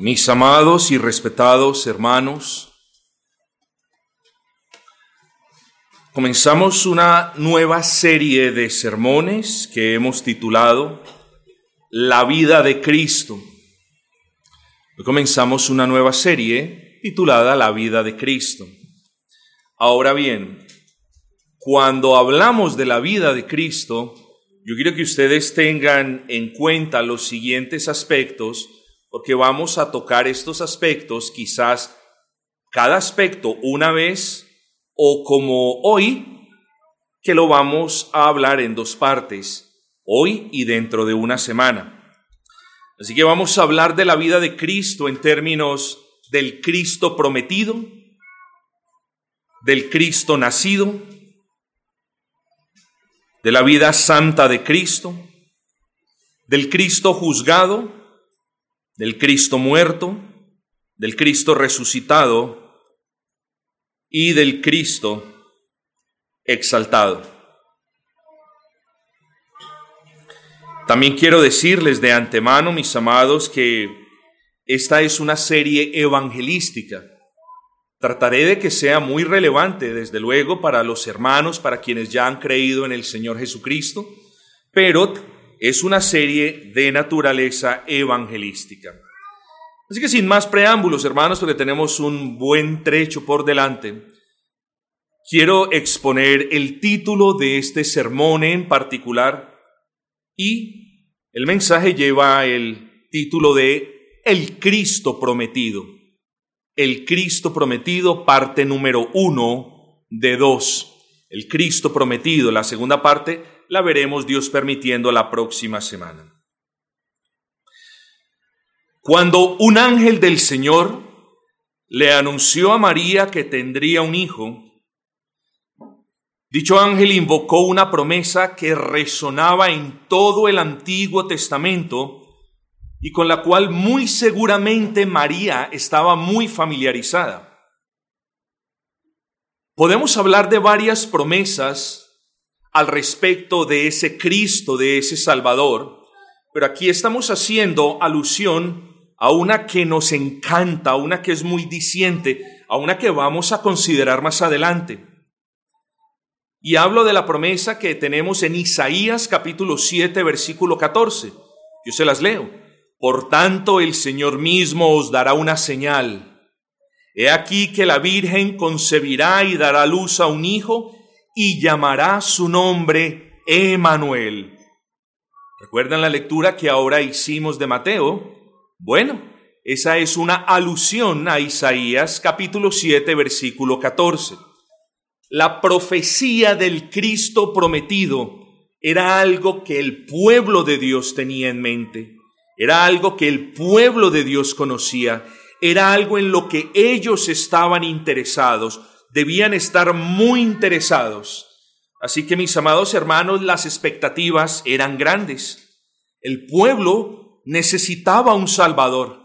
Mis amados y respetados hermanos, comenzamos una nueva serie de sermones que hemos titulado La vida de Cristo. Hoy comenzamos una nueva serie titulada La vida de Cristo. Ahora bien, cuando hablamos de la vida de Cristo, yo quiero que ustedes tengan en cuenta los siguientes aspectos porque vamos a tocar estos aspectos quizás cada aspecto una vez o como hoy, que lo vamos a hablar en dos partes, hoy y dentro de una semana. Así que vamos a hablar de la vida de Cristo en términos del Cristo prometido, del Cristo nacido, de la vida santa de Cristo, del Cristo juzgado, del Cristo muerto, del Cristo resucitado y del Cristo exaltado. También quiero decirles de antemano, mis amados, que esta es una serie evangelística. Trataré de que sea muy relevante, desde luego, para los hermanos, para quienes ya han creído en el Señor Jesucristo, pero es una serie de naturaleza evangelística. Así que sin más preámbulos, hermanos, porque tenemos un buen trecho por delante, quiero exponer el título de este sermón en particular y el mensaje lleva el título de El Cristo prometido. El Cristo prometido, parte número uno de dos. El Cristo prometido, la segunda parte, la veremos Dios permitiendo la próxima semana. Cuando un ángel del Señor le anunció a María que tendría un hijo, dicho ángel invocó una promesa que resonaba en todo el Antiguo Testamento y con la cual muy seguramente María estaba muy familiarizada. Podemos hablar de varias promesas al respecto de ese Cristo, de ese Salvador, pero aquí estamos haciendo alusión a una que nos encanta, a una que es muy diciente, a una que vamos a considerar más adelante. Y hablo de la promesa que tenemos en Isaías capítulo 7, versículo 14. Yo se las leo. Por tanto, el Señor mismo os dará una señal. He aquí que la Virgen concebirá y dará luz a un hijo y llamará su nombre Emanuel. ¿Recuerdan la lectura que ahora hicimos de Mateo? Bueno, esa es una alusión a Isaías capítulo 7 versículo 14. La profecía del Cristo prometido era algo que el pueblo de Dios tenía en mente, era algo que el pueblo de Dios conocía, era algo en lo que ellos estaban interesados, debían estar muy interesados. Así que mis amados hermanos, las expectativas eran grandes. El pueblo necesitaba un Salvador.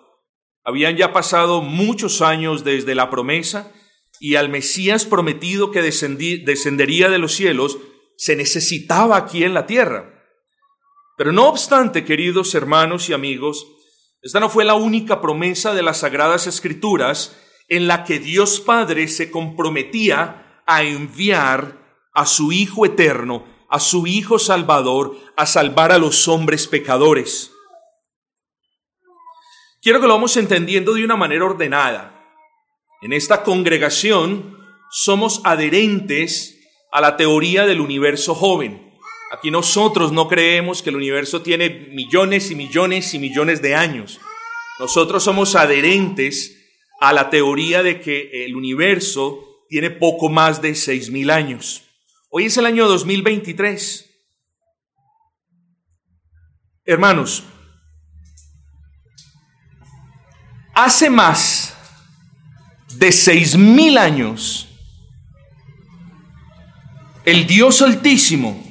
Habían ya pasado muchos años desde la promesa y al Mesías prometido que descendería de los cielos se necesitaba aquí en la tierra. Pero no obstante, queridos hermanos y amigos, esta no fue la única promesa de las Sagradas Escrituras en la que Dios Padre se comprometía a enviar a su Hijo eterno, a su Hijo Salvador, a salvar a los hombres pecadores. Quiero que lo vamos entendiendo de una manera ordenada. En esta congregación somos adherentes a la teoría del universo joven. Aquí nosotros no creemos que el universo tiene millones y millones y millones de años. Nosotros somos adherentes a la teoría de que el universo tiene poco más de 6.000 años. Hoy es el año 2023. Hermanos, hace más de 6.000 años, el Dios Altísimo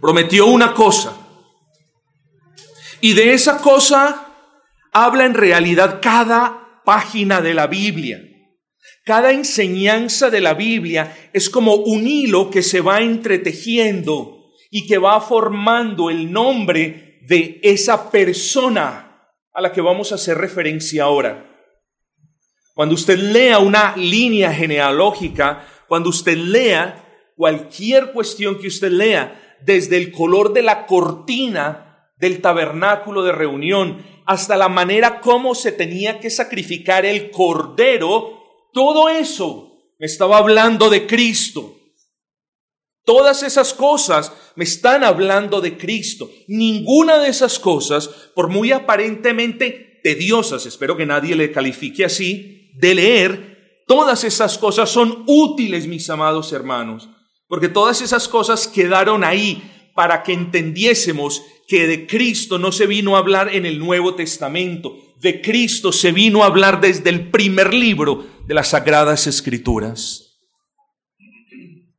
prometió una cosa. Y de esa cosa habla en realidad cada página de la Biblia. Cada enseñanza de la Biblia es como un hilo que se va entretejiendo y que va formando el nombre de esa persona a la que vamos a hacer referencia ahora. Cuando usted lea una línea genealógica, cuando usted lea cualquier cuestión que usted lea, desde el color de la cortina del tabernáculo de reunión hasta la manera como se tenía que sacrificar el cordero, todo eso me estaba hablando de Cristo. Todas esas cosas me están hablando de Cristo. Ninguna de esas cosas, por muy aparentemente tediosas, espero que nadie le califique así, de leer, todas esas cosas son útiles, mis amados hermanos, porque todas esas cosas quedaron ahí para que entendiésemos que de Cristo no se vino a hablar en el Nuevo Testamento, de Cristo se vino a hablar desde el primer libro de las Sagradas Escrituras.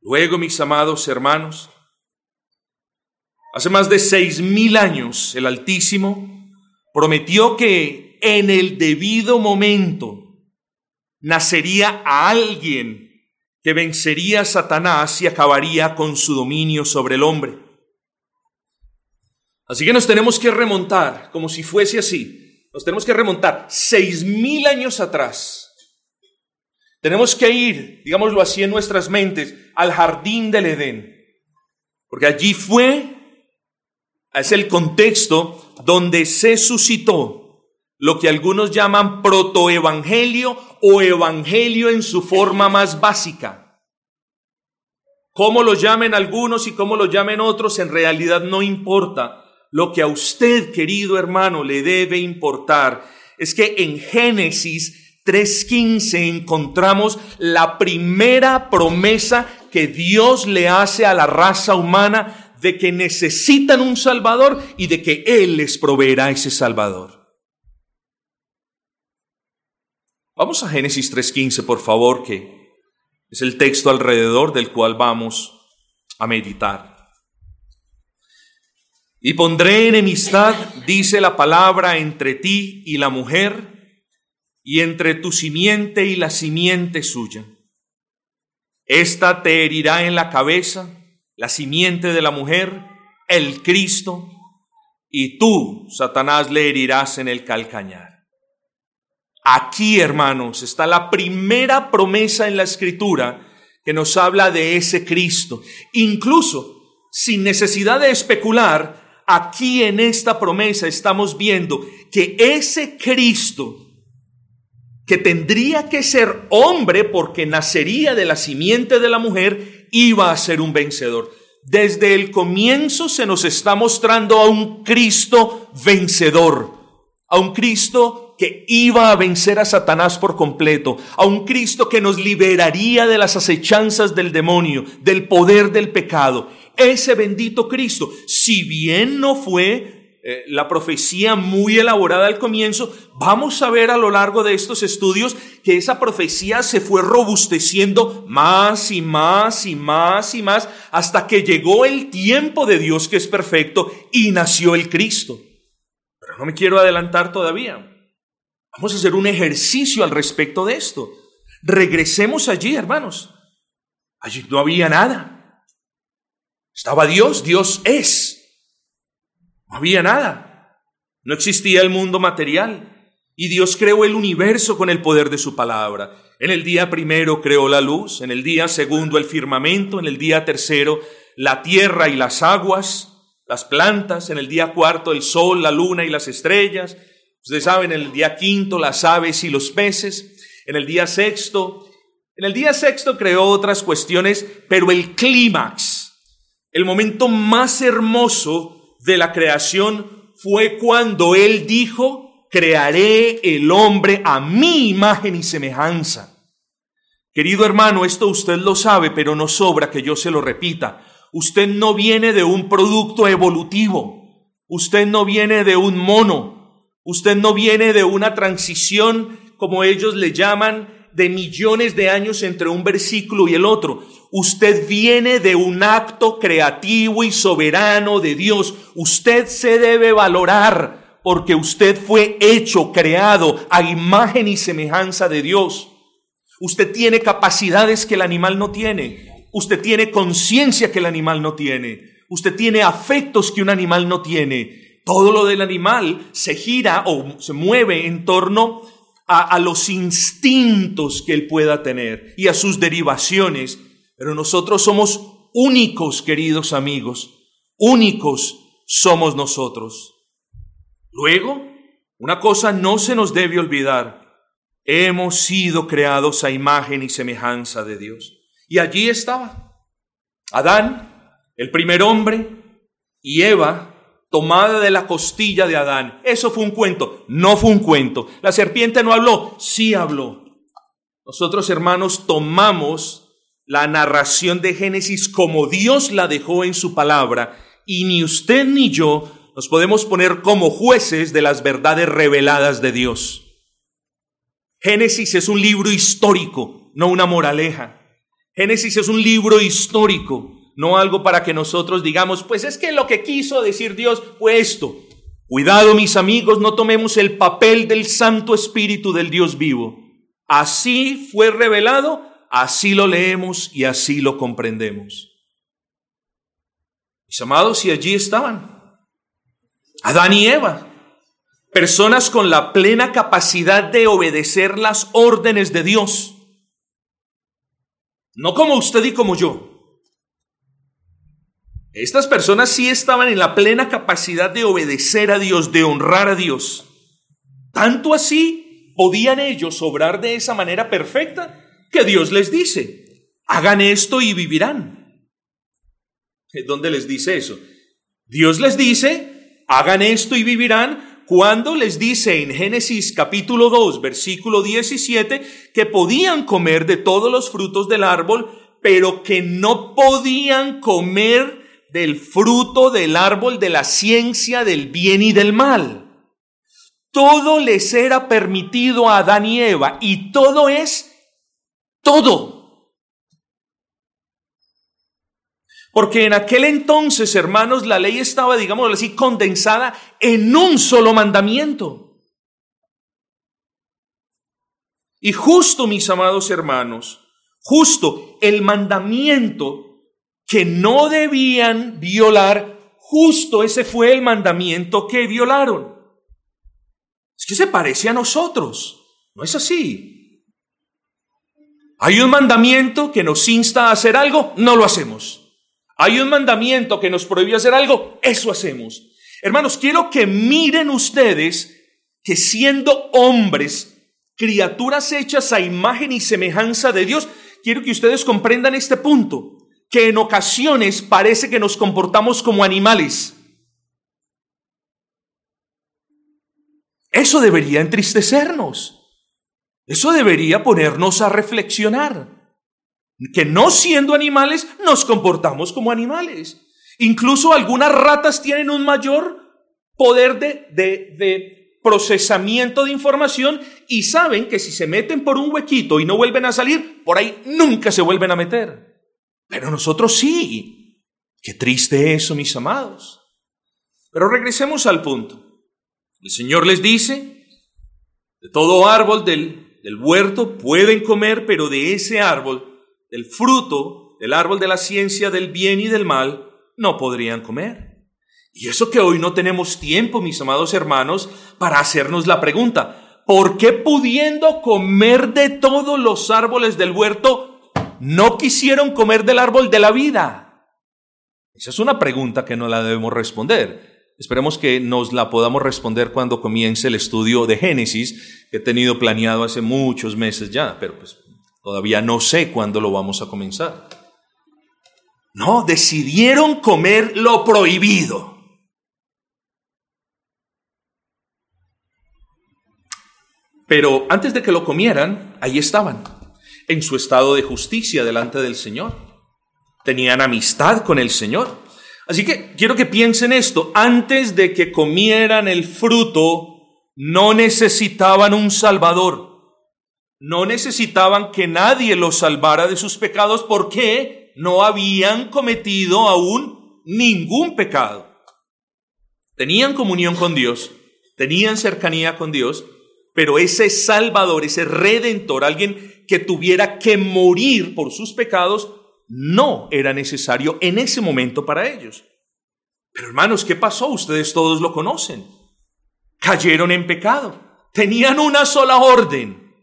Luego, mis amados hermanos, hace más de seis mil años el Altísimo prometió que en el debido momento nacería a alguien que vencería a Satanás y acabaría con su dominio sobre el hombre. Así que nos tenemos que remontar, como si fuese así, nos tenemos que remontar seis mil años atrás tenemos que ir, digámoslo así en nuestras mentes, al jardín del Edén. Porque allí fue, es el contexto donde se suscitó lo que algunos llaman protoevangelio o evangelio en su forma más básica. Cómo lo llamen algunos y cómo lo llamen otros, en realidad no importa. Lo que a usted, querido hermano, le debe importar es que en Génesis 3.15 encontramos la primera promesa que Dios le hace a la raza humana de que necesitan un Salvador y de que Él les proveerá ese Salvador. Vamos a Génesis 3.15, por favor, que es el texto alrededor del cual vamos a meditar. Y pondré enemistad, dice la palabra, entre ti y la mujer y entre tu simiente y la simiente suya. Esta te herirá en la cabeza, la simiente de la mujer, el Cristo, y tú, Satanás, le herirás en el calcañar. Aquí, hermanos, está la primera promesa en la escritura que nos habla de ese Cristo. Incluso, sin necesidad de especular, aquí en esta promesa estamos viendo que ese Cristo que tendría que ser hombre porque nacería de la simiente de la mujer, iba a ser un vencedor. Desde el comienzo se nos está mostrando a un Cristo vencedor, a un Cristo que iba a vencer a Satanás por completo, a un Cristo que nos liberaría de las acechanzas del demonio, del poder del pecado. Ese bendito Cristo, si bien no fue eh, la profecía muy elaborada al comienzo, vamos a ver a lo largo de estos estudios que esa profecía se fue robusteciendo más y más y más y más hasta que llegó el tiempo de Dios que es perfecto y nació el Cristo. Pero no me quiero adelantar todavía. Vamos a hacer un ejercicio al respecto de esto. Regresemos allí, hermanos. Allí no había nada. Estaba Dios, Dios es. No había nada. No existía el mundo material. Y Dios creó el universo con el poder de su palabra. En el día primero creó la luz, en el día segundo el firmamento, en el día tercero la tierra y las aguas, las plantas, en el día cuarto el sol, la luna y las estrellas. Ustedes saben, en el día quinto las aves y los peces, en el día sexto, en el día sexto creó otras cuestiones, pero el clímax, el momento más hermoso de la creación fue cuando Él dijo, crearé el hombre a mi imagen y semejanza. Querido hermano, esto usted lo sabe, pero no sobra que yo se lo repita. Usted no viene de un producto evolutivo. Usted no viene de un mono. Usted no viene de una transición, como ellos le llaman, de millones de años entre un versículo y el otro. Usted viene de un acto creativo y soberano de Dios. Usted se debe valorar porque usted fue hecho, creado a imagen y semejanza de Dios. Usted tiene capacidades que el animal no tiene. Usted tiene conciencia que el animal no tiene. Usted tiene afectos que un animal no tiene. Todo lo del animal se gira o se mueve en torno a, a, los instintos que él pueda tener y a sus derivaciones. Pero nosotros somos únicos, queridos amigos, únicos somos nosotros. Luego, una cosa no se nos debe olvidar. Hemos sido creados a imagen y semejanza de Dios. Y allí estaba Adán, el primer hombre, y Eva, tomada de la costilla de Adán. Eso fue un cuento, no fue un cuento. La serpiente no habló, sí habló. Nosotros, hermanos, tomamos la narración de Génesis como Dios la dejó en su palabra, y ni usted ni yo nos podemos poner como jueces de las verdades reveladas de Dios. Génesis es un libro histórico, no una moraleja. Génesis es un libro histórico, no algo para que nosotros digamos, pues es que lo que quiso decir Dios fue esto. Cuidado, mis amigos, no tomemos el papel del Santo Espíritu del Dios vivo. Así fue revelado, así lo leemos y así lo comprendemos. Mis amados, y allí estaban Adán y Eva, personas con la plena capacidad de obedecer las órdenes de Dios. No como usted y como yo. Estas personas sí estaban en la plena capacidad de obedecer a Dios, de honrar a Dios. Tanto así podían ellos obrar de esa manera perfecta que Dios les dice, hagan esto y vivirán. ¿Dónde les dice eso? Dios les dice, hagan esto y vivirán cuando les dice en Génesis capítulo 2, versículo 17, que podían comer de todos los frutos del árbol, pero que no podían comer del fruto del árbol de la ciencia del bien y del mal. Todo les era permitido a Adán y Eva y todo es todo. Porque en aquel entonces, hermanos, la ley estaba, digamos así, condensada en un solo mandamiento. Y justo, mis amados hermanos, justo el mandamiento que no debían violar, justo ese fue el mandamiento que violaron. Es que se parece a nosotros, no es así. Hay un mandamiento que nos insta a hacer algo, no lo hacemos. Hay un mandamiento que nos prohíbe hacer algo, eso hacemos. Hermanos, quiero que miren ustedes que siendo hombres, criaturas hechas a imagen y semejanza de Dios, quiero que ustedes comprendan este punto que en ocasiones parece que nos comportamos como animales. Eso debería entristecernos. Eso debería ponernos a reflexionar. Que no siendo animales nos comportamos como animales. Incluso algunas ratas tienen un mayor poder de, de, de procesamiento de información y saben que si se meten por un huequito y no vuelven a salir, por ahí nunca se vuelven a meter. Pero nosotros sí. Qué triste eso, mis amados. Pero regresemos al punto. El Señor les dice, de todo árbol del, del huerto pueden comer, pero de ese árbol, del fruto, del árbol de la ciencia del bien y del mal, no podrían comer. Y eso que hoy no tenemos tiempo, mis amados hermanos, para hacernos la pregunta, ¿por qué pudiendo comer de todos los árboles del huerto, no quisieron comer del árbol de la vida? Esa es una pregunta que no la debemos responder. Esperemos que nos la podamos responder cuando comience el estudio de Génesis, que he tenido planeado hace muchos meses ya, pero pues todavía no sé cuándo lo vamos a comenzar. No, decidieron comer lo prohibido. Pero antes de que lo comieran, ahí estaban en su estado de justicia delante del Señor. Tenían amistad con el Señor. Así que quiero que piensen esto. Antes de que comieran el fruto, no necesitaban un Salvador. No necesitaban que nadie los salvara de sus pecados porque no habían cometido aún ningún pecado. Tenían comunión con Dios, tenían cercanía con Dios, pero ese Salvador, ese Redentor, alguien que tuviera que morir por sus pecados no era necesario en ese momento para ellos. Pero hermanos, ¿qué pasó? Ustedes todos lo conocen. Cayeron en pecado. Tenían una sola orden.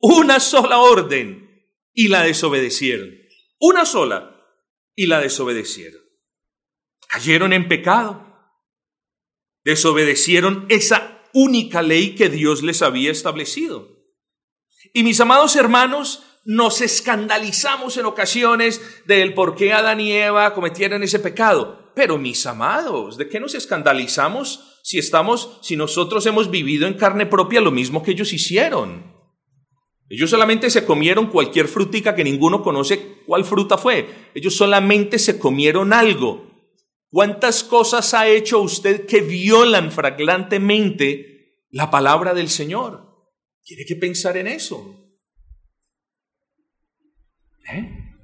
Una sola orden. Y la desobedecieron. Una sola. Y la desobedecieron. Cayeron en pecado. Desobedecieron esa única ley que Dios les había establecido. Y mis amados hermanos, nos escandalizamos en ocasiones del por qué Adán y Eva cometieron ese pecado. Pero mis amados, ¿de qué nos escandalizamos si estamos, si nosotros hemos vivido en carne propia lo mismo que ellos hicieron? Ellos solamente se comieron cualquier frutica que ninguno conoce cuál fruta fue. Ellos solamente se comieron algo. ¿Cuántas cosas ha hecho usted que violan flagrantemente la palabra del Señor? Tiene que pensar en eso. ¿Eh?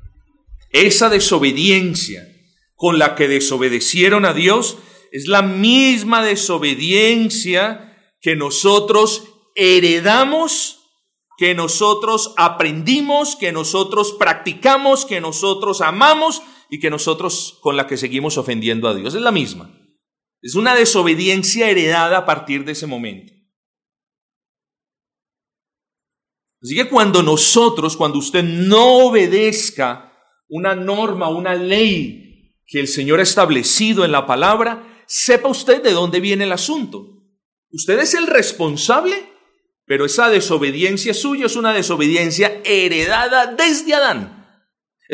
Esa desobediencia con la que desobedecieron a Dios es la misma desobediencia que nosotros heredamos, que nosotros aprendimos, que nosotros practicamos, que nosotros amamos y que nosotros con la que seguimos ofendiendo a Dios. Es la misma. Es una desobediencia heredada a partir de ese momento. Así que cuando nosotros, cuando usted no obedezca una norma, una ley que el Señor ha establecido en la palabra, sepa usted de dónde viene el asunto. Usted es el responsable, pero esa desobediencia suya es una desobediencia heredada desde Adán.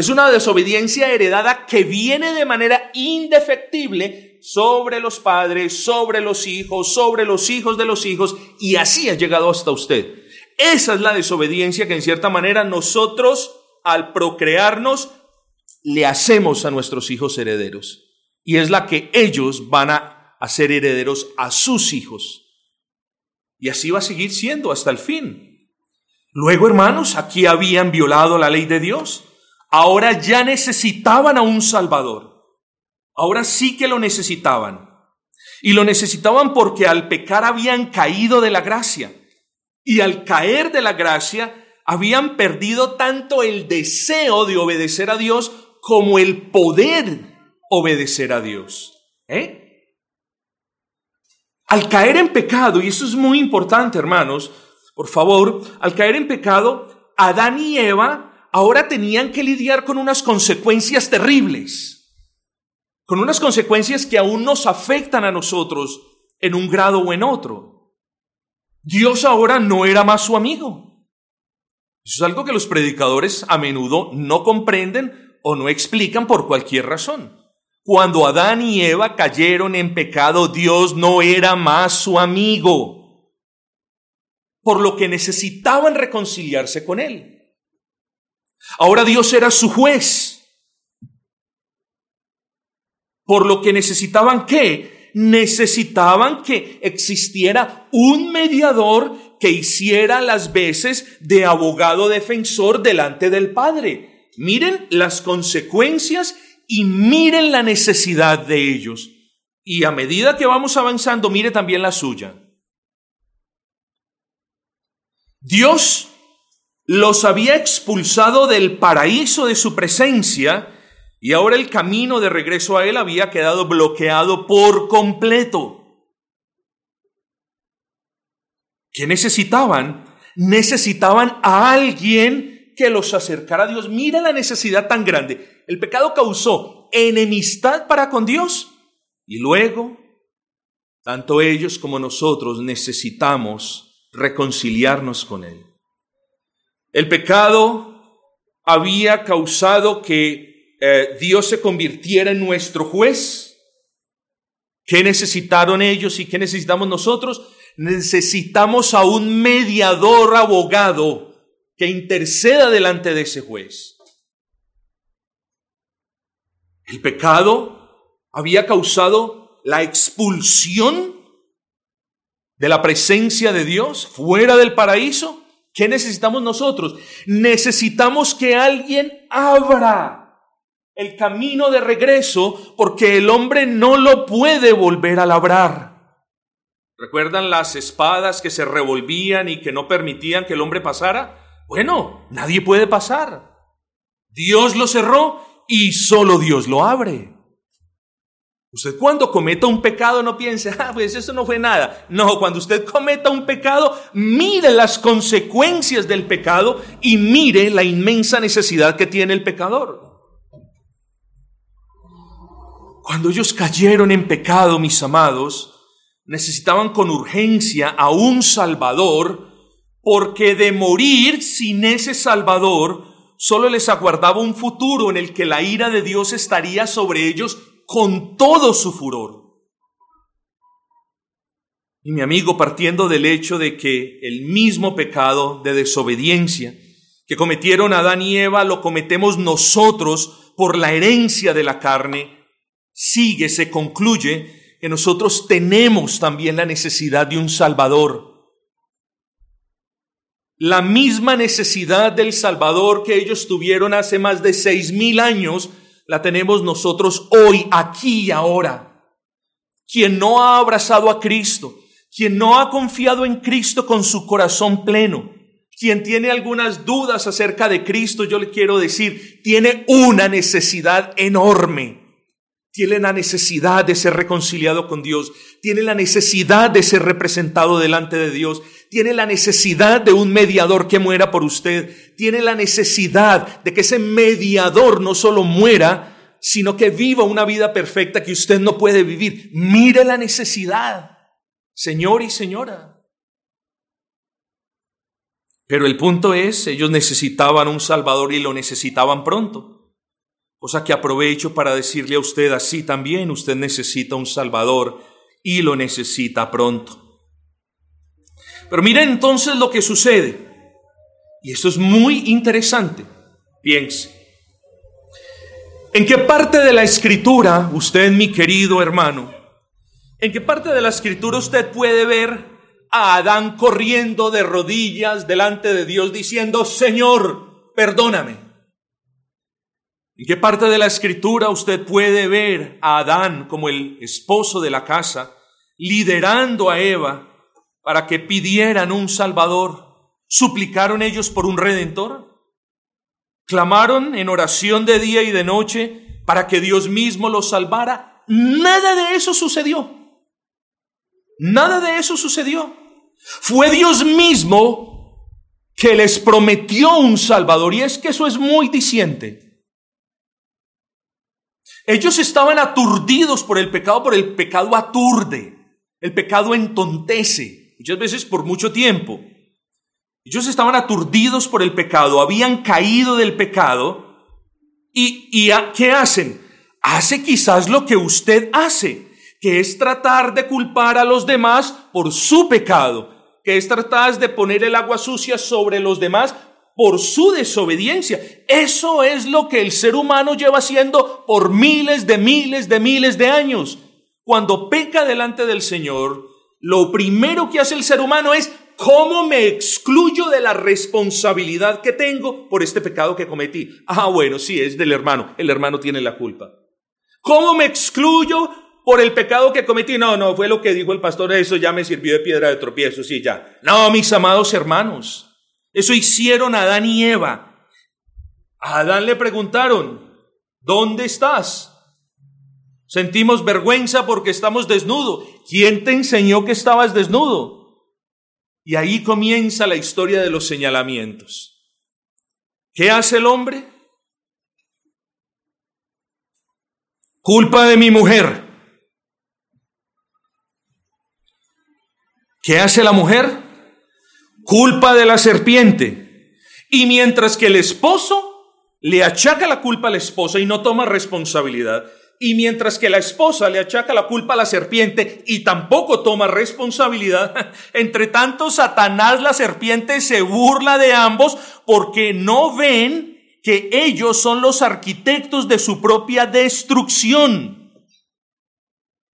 Es una desobediencia heredada que viene de manera indefectible sobre los padres, sobre los hijos, sobre los hijos de los hijos, y así ha llegado hasta usted. Esa es la desobediencia que en cierta manera nosotros, al procrearnos, le hacemos a nuestros hijos herederos. Y es la que ellos van a hacer herederos a sus hijos. Y así va a seguir siendo hasta el fin. Luego, hermanos, aquí habían violado la ley de Dios. Ahora ya necesitaban a un Salvador. Ahora sí que lo necesitaban. Y lo necesitaban porque al pecar habían caído de la gracia y al caer de la gracia habían perdido tanto el deseo de obedecer a Dios como el poder obedecer a Dios. ¿Eh? Al caer en pecado, y eso es muy importante, hermanos, por favor, al caer en pecado, Adán y Eva ahora tenían que lidiar con unas consecuencias terribles, con unas consecuencias que aún nos afectan a nosotros en un grado o en otro. Dios ahora no era más su amigo. Eso es algo que los predicadores a menudo no comprenden o no explican por cualquier razón. Cuando Adán y Eva cayeron en pecado, Dios no era más su amigo, por lo que necesitaban reconciliarse con Él. Ahora Dios era su juez, por lo que necesitaban qué? necesitaban que existiera un mediador que hiciera las veces de abogado defensor delante del Padre. Miren las consecuencias y miren la necesidad de ellos. Y a medida que vamos avanzando, mire también la suya. Dios los había expulsado del paraíso de su presencia y ahora el camino de regreso a él había quedado bloqueado por completo. ¿Qué necesitaban? Necesitaban a alguien que los acercara a Dios. Mira la necesidad tan grande. El pecado causó enemistad para con Dios y luego, tanto ellos como nosotros necesitamos reconciliarnos con Él. El pecado había causado que eh, Dios se convirtiera en nuestro juez. ¿Qué necesitaron ellos y qué necesitamos nosotros? Necesitamos a un mediador abogado que interceda delante de ese juez. El pecado había causado la expulsión de la presencia de Dios fuera del paraíso. ¿Qué necesitamos nosotros? Necesitamos que alguien abra el camino de regreso porque el hombre no lo puede volver a labrar. ¿Recuerdan las espadas que se revolvían y que no permitían que el hombre pasara? Bueno, nadie puede pasar. Dios lo cerró y solo Dios lo abre. Usted cuando cometa un pecado no piense, ah, pues eso no fue nada. No, cuando usted cometa un pecado, mire las consecuencias del pecado y mire la inmensa necesidad que tiene el pecador. Cuando ellos cayeron en pecado, mis amados, necesitaban con urgencia a un Salvador, porque de morir sin ese Salvador, solo les aguardaba un futuro en el que la ira de Dios estaría sobre ellos con todo su furor. Y mi amigo, partiendo del hecho de que el mismo pecado de desobediencia que cometieron Adán y Eva lo cometemos nosotros por la herencia de la carne, sigue, se concluye que nosotros tenemos también la necesidad de un Salvador. La misma necesidad del Salvador que ellos tuvieron hace más de seis mil años la tenemos nosotros hoy, aquí y ahora. Quien no ha abrazado a Cristo, quien no ha confiado en Cristo con su corazón pleno, quien tiene algunas dudas acerca de Cristo, yo le quiero decir, tiene una necesidad enorme. Tiene la necesidad de ser reconciliado con Dios, tiene la necesidad de ser representado delante de Dios, tiene la necesidad de un mediador que muera por usted, tiene la necesidad de que ese mediador no solo muera, sino que viva una vida perfecta que usted no puede vivir. Mire la necesidad, señor y señora. Pero el punto es, ellos necesitaban un Salvador y lo necesitaban pronto. Cosa que aprovecho para decirle a usted así también, usted necesita un Salvador y lo necesita pronto. Pero miren entonces lo que sucede. Y esto es muy interesante. Piense. ¿En qué parte de la escritura, usted mi querido hermano, en qué parte de la escritura usted puede ver a Adán corriendo de rodillas delante de Dios diciendo, Señor, perdóname? ¿En qué parte de la escritura usted puede ver a Adán como el esposo de la casa, liderando a Eva para que pidieran un Salvador? ¿Suplicaron ellos por un redentor? ¿Clamaron en oración de día y de noche para que Dios mismo los salvara? Nada de eso sucedió. Nada de eso sucedió. Fue Dios mismo que les prometió un Salvador. Y es que eso es muy diciente. Ellos estaban aturdidos por el pecado, por el pecado aturde. El pecado entontece muchas veces por mucho tiempo. Ellos estaban aturdidos por el pecado, habían caído del pecado. ¿Y, y qué hacen? Hace quizás lo que usted hace, que es tratar de culpar a los demás por su pecado, que es tratar de poner el agua sucia sobre los demás por su desobediencia. Eso es lo que el ser humano lleva haciendo por miles de miles de miles de años. Cuando peca delante del Señor, lo primero que hace el ser humano es cómo me excluyo de la responsabilidad que tengo por este pecado que cometí. Ah, bueno, sí, es del hermano. El hermano tiene la culpa. ¿Cómo me excluyo por el pecado que cometí? No, no, fue lo que dijo el pastor, eso ya me sirvió de piedra de tropiezo, sí, ya. No, mis amados hermanos, eso hicieron Adán y Eva. A Adán le preguntaron, ¿dónde estás? Sentimos vergüenza porque estamos desnudos. ¿Quién te enseñó que estabas desnudo? Y ahí comienza la historia de los señalamientos. ¿Qué hace el hombre? Culpa de mi mujer. ¿Qué hace la mujer? Culpa de la serpiente. Y mientras que el esposo le achaca la culpa a la esposa y no toma responsabilidad, y mientras que la esposa le achaca la culpa a la serpiente y tampoco toma responsabilidad, entre tanto Satanás, la serpiente, se burla de ambos porque no ven que ellos son los arquitectos de su propia destrucción.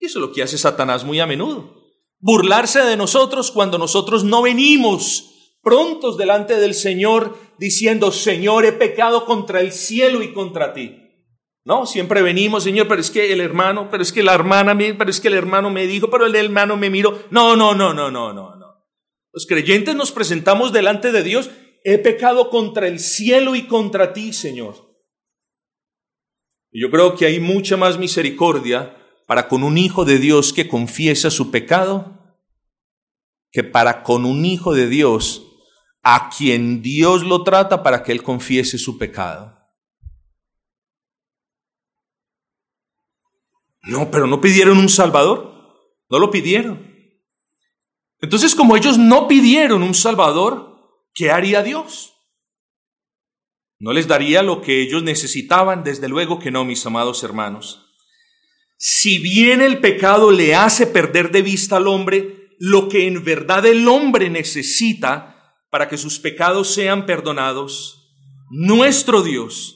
Y eso es lo que hace Satanás muy a menudo. Burlarse de nosotros cuando nosotros no venimos prontos delante del Señor diciendo, Señor, he pecado contra el cielo y contra ti. No, siempre venimos, Señor, pero es que el hermano, pero es que la hermana, pero es que el hermano me dijo, pero el hermano me miró. No, no, no, no, no, no, no. Los creyentes nos presentamos delante de Dios. He pecado contra el cielo y contra ti, Señor. Y yo creo que hay mucha más misericordia para con un hijo de Dios que confiesa su pecado que para con un hijo de Dios a quien Dios lo trata para que él confiese su pecado. No, pero no pidieron un Salvador. No lo pidieron. Entonces, como ellos no pidieron un Salvador, ¿qué haría Dios? ¿No les daría lo que ellos necesitaban? Desde luego que no, mis amados hermanos. Si bien el pecado le hace perder de vista al hombre lo que en verdad el hombre necesita para que sus pecados sean perdonados, nuestro Dios,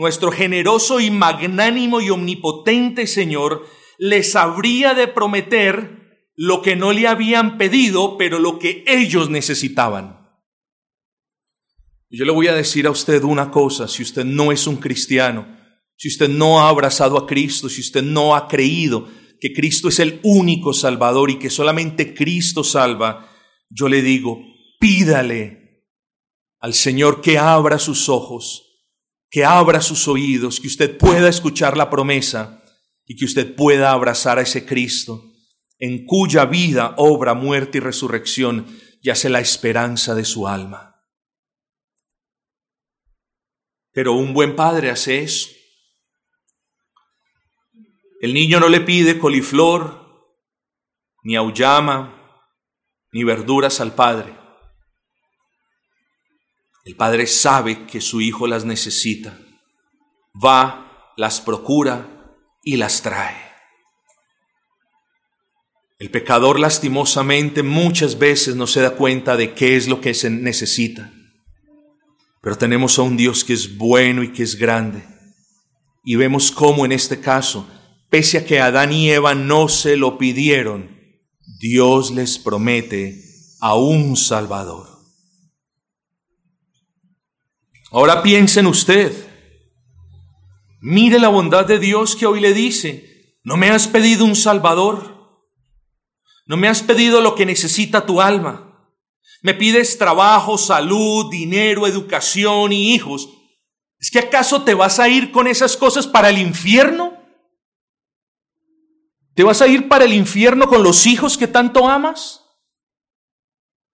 nuestro generoso y magnánimo y omnipotente Señor, les habría de prometer lo que no le habían pedido, pero lo que ellos necesitaban. Yo le voy a decir a usted una cosa, si usted no es un cristiano, si usted no ha abrazado a Cristo, si usted no ha creído que Cristo es el único Salvador y que solamente Cristo salva, yo le digo, pídale al Señor que abra sus ojos, que abra sus oídos, que usted pueda escuchar la promesa y que usted pueda abrazar a ese Cristo en cuya vida, obra, muerte y resurrección yace la esperanza de su alma. Pero un buen padre hace eso. El niño no le pide coliflor, ni auyama, ni verduras al padre. El padre sabe que su hijo las necesita. Va, las procura y las trae. El pecador lastimosamente muchas veces no se da cuenta de qué es lo que se necesita. Pero tenemos a un Dios que es bueno y que es grande. Y vemos cómo en este caso, pese a que Adán y Eva no se lo pidieron, Dios les promete a un Salvador. Ahora piensen usted, mire la bondad de Dios que hoy le dice, no me has pedido un Salvador, no me has pedido lo que necesita tu alma. Me pides trabajo, salud, dinero, educación y hijos. ¿Es que acaso te vas a ir con esas cosas para el infierno? ¿Te vas a ir para el infierno con los hijos que tanto amas?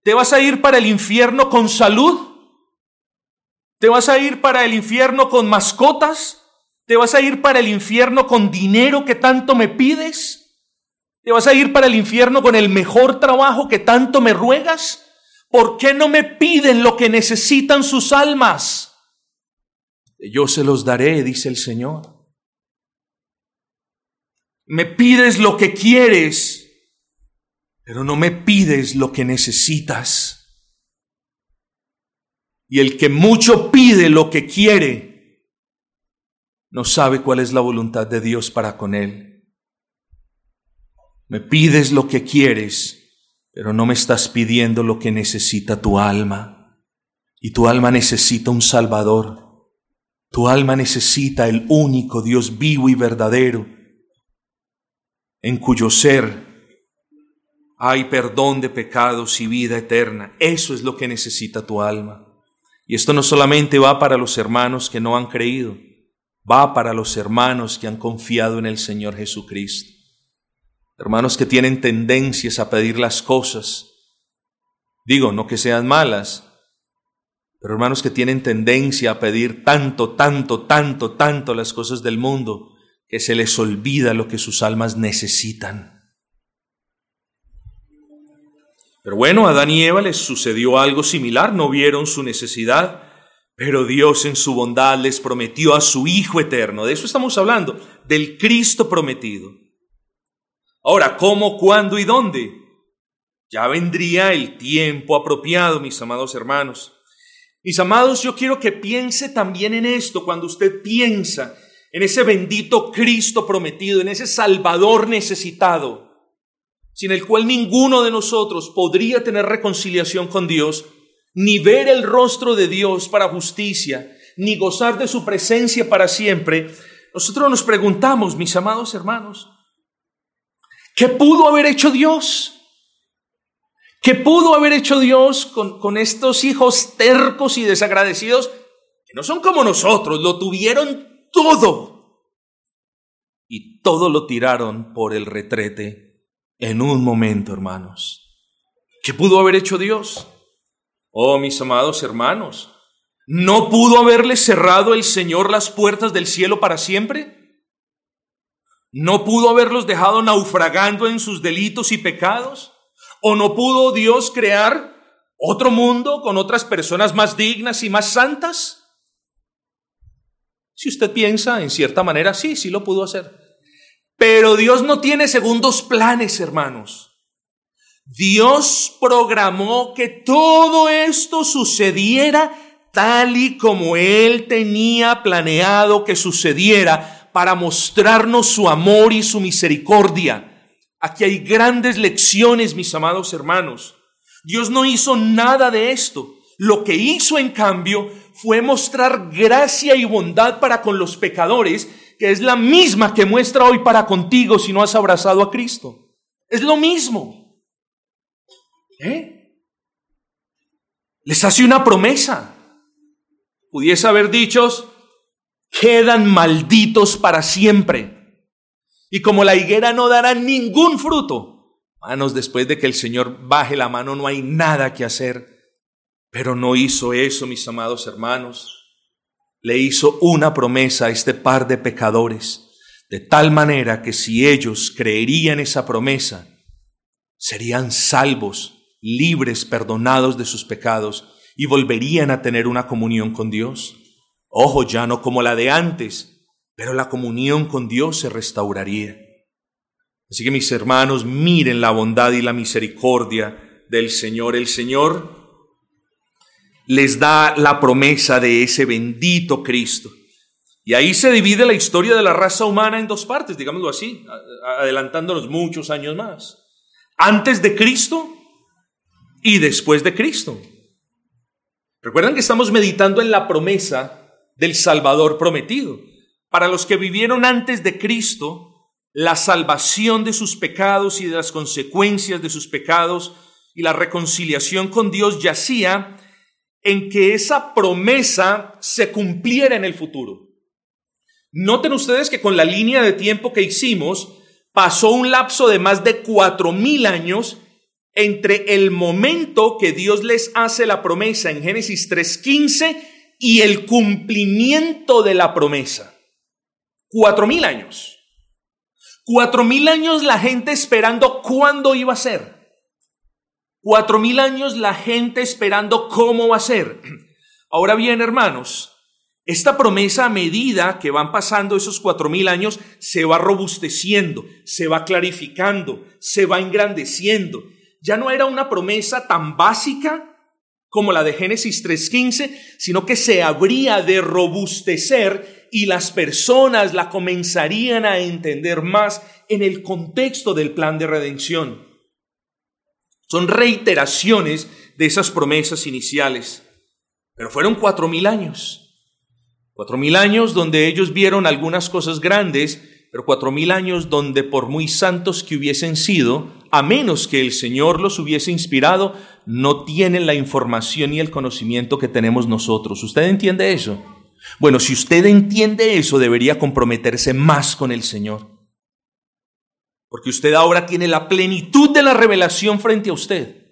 ¿Te vas a ir para el infierno con salud? ¿Te vas a ir para el infierno con mascotas? ¿Te vas a ir para el infierno con dinero que tanto me pides? ¿Te vas a ir para el infierno con el mejor trabajo que tanto me ruegas? ¿Por qué no me piden lo que necesitan sus almas? Yo se los daré, dice el Señor. Me pides lo que quieres, pero no me pides lo que necesitas. Y el que mucho pide lo que quiere, no sabe cuál es la voluntad de Dios para con él. Me pides lo que quieres, pero no me estás pidiendo lo que necesita tu alma. Y tu alma necesita un Salvador. Tu alma necesita el único Dios vivo y verdadero, en cuyo ser hay perdón de pecados y vida eterna. Eso es lo que necesita tu alma. Y esto no solamente va para los hermanos que no han creído, va para los hermanos que han confiado en el Señor Jesucristo hermanos que tienen tendencias a pedir las cosas. Digo, no que sean malas, pero hermanos que tienen tendencia a pedir tanto, tanto, tanto, tanto las cosas del mundo, que se les olvida lo que sus almas necesitan. Pero bueno, a Adán y Eva les sucedió algo similar, no vieron su necesidad, pero Dios en su bondad les prometió a su Hijo eterno. De eso estamos hablando, del Cristo prometido. Ahora, ¿cómo, cuándo y dónde? Ya vendría el tiempo apropiado, mis amados hermanos. Mis amados, yo quiero que piense también en esto cuando usted piensa en ese bendito Cristo prometido, en ese Salvador necesitado, sin el cual ninguno de nosotros podría tener reconciliación con Dios, ni ver el rostro de Dios para justicia, ni gozar de su presencia para siempre. Nosotros nos preguntamos, mis amados hermanos, ¿Qué pudo haber hecho Dios? ¿Qué pudo haber hecho Dios con, con estos hijos tercos y desagradecidos que no son como nosotros, lo tuvieron todo? y todo lo tiraron por el retrete en un momento, hermanos. ¿Qué pudo haber hecho Dios? Oh, mis amados hermanos, ¿no pudo haberle cerrado el Señor las puertas del cielo para siempre? ¿No pudo haberlos dejado naufragando en sus delitos y pecados? ¿O no pudo Dios crear otro mundo con otras personas más dignas y más santas? Si usted piensa, en cierta manera, sí, sí lo pudo hacer. Pero Dios no tiene segundos planes, hermanos. Dios programó que todo esto sucediera tal y como Él tenía planeado que sucediera para mostrarnos su amor y su misericordia. Aquí hay grandes lecciones, mis amados hermanos. Dios no hizo nada de esto. Lo que hizo, en cambio, fue mostrar gracia y bondad para con los pecadores, que es la misma que muestra hoy para contigo si no has abrazado a Cristo. Es lo mismo. ¿Eh? Les hace una promesa. Pudiese haber dicho, quedan malditos para siempre. Y como la higuera no dará ningún fruto, manos, después de que el Señor baje la mano no hay nada que hacer. Pero no hizo eso, mis amados hermanos. Le hizo una promesa a este par de pecadores, de tal manera que si ellos creerían esa promesa, serían salvos, libres, perdonados de sus pecados y volverían a tener una comunión con Dios. Ojo, ya no como la de antes, pero la comunión con Dios se restauraría. Así que mis hermanos, miren la bondad y la misericordia del Señor. El Señor les da la promesa de ese bendito Cristo. Y ahí se divide la historia de la raza humana en dos partes, digámoslo así, adelantándonos muchos años más. Antes de Cristo y después de Cristo. Recuerdan que estamos meditando en la promesa del Salvador prometido. Para los que vivieron antes de Cristo, la salvación de sus pecados y de las consecuencias de sus pecados y la reconciliación con Dios yacía en que esa promesa se cumpliera en el futuro. Noten ustedes que con la línea de tiempo que hicimos, pasó un lapso de más de cuatro mil años entre el momento que Dios les hace la promesa en Génesis 3.15 y el cumplimiento de la promesa. Cuatro mil años. Cuatro mil años la gente esperando cuándo iba a ser. Cuatro mil años la gente esperando cómo va a ser. Ahora bien, hermanos, esta promesa a medida que van pasando esos cuatro mil años se va robusteciendo, se va clarificando, se va engrandeciendo. Ya no era una promesa tan básica como la de Génesis 3.15, sino que se habría de robustecer y las personas la comenzarían a entender más en el contexto del plan de redención. Son reiteraciones de esas promesas iniciales. Pero fueron cuatro mil años. Cuatro mil años donde ellos vieron algunas cosas grandes, pero cuatro mil años donde por muy santos que hubiesen sido, a menos que el Señor los hubiese inspirado, no tienen la información y el conocimiento que tenemos nosotros. ¿Usted entiende eso? Bueno, si usted entiende eso, debería comprometerse más con el Señor. Porque usted ahora tiene la plenitud de la revelación frente a usted.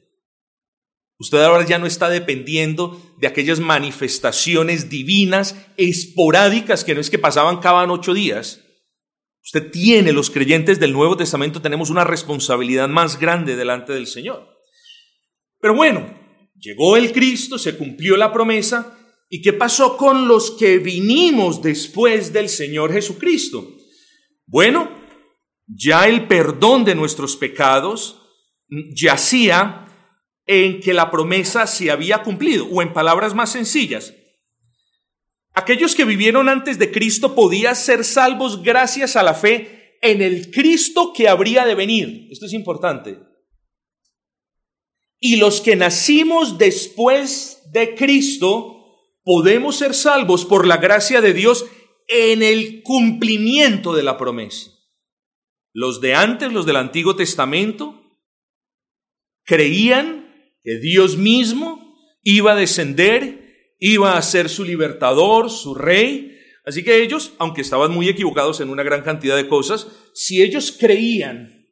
Usted ahora ya no está dependiendo de aquellas manifestaciones divinas esporádicas que no es que pasaban cada ocho días. Usted tiene, los creyentes del Nuevo Testamento tenemos una responsabilidad más grande delante del Señor. Pero bueno, llegó el Cristo, se cumplió la promesa. ¿Y qué pasó con los que vinimos después del Señor Jesucristo? Bueno, ya el perdón de nuestros pecados yacía en que la promesa se había cumplido, o en palabras más sencillas, aquellos que vivieron antes de Cristo podían ser salvos gracias a la fe en el Cristo que habría de venir. Esto es importante. Y los que nacimos después de Cristo podemos ser salvos por la gracia de Dios en el cumplimiento de la promesa. Los de antes, los del Antiguo Testamento, creían que Dios mismo iba a descender, iba a ser su libertador, su rey, Así que ellos, aunque estaban muy equivocados en una gran cantidad de cosas, si ellos creían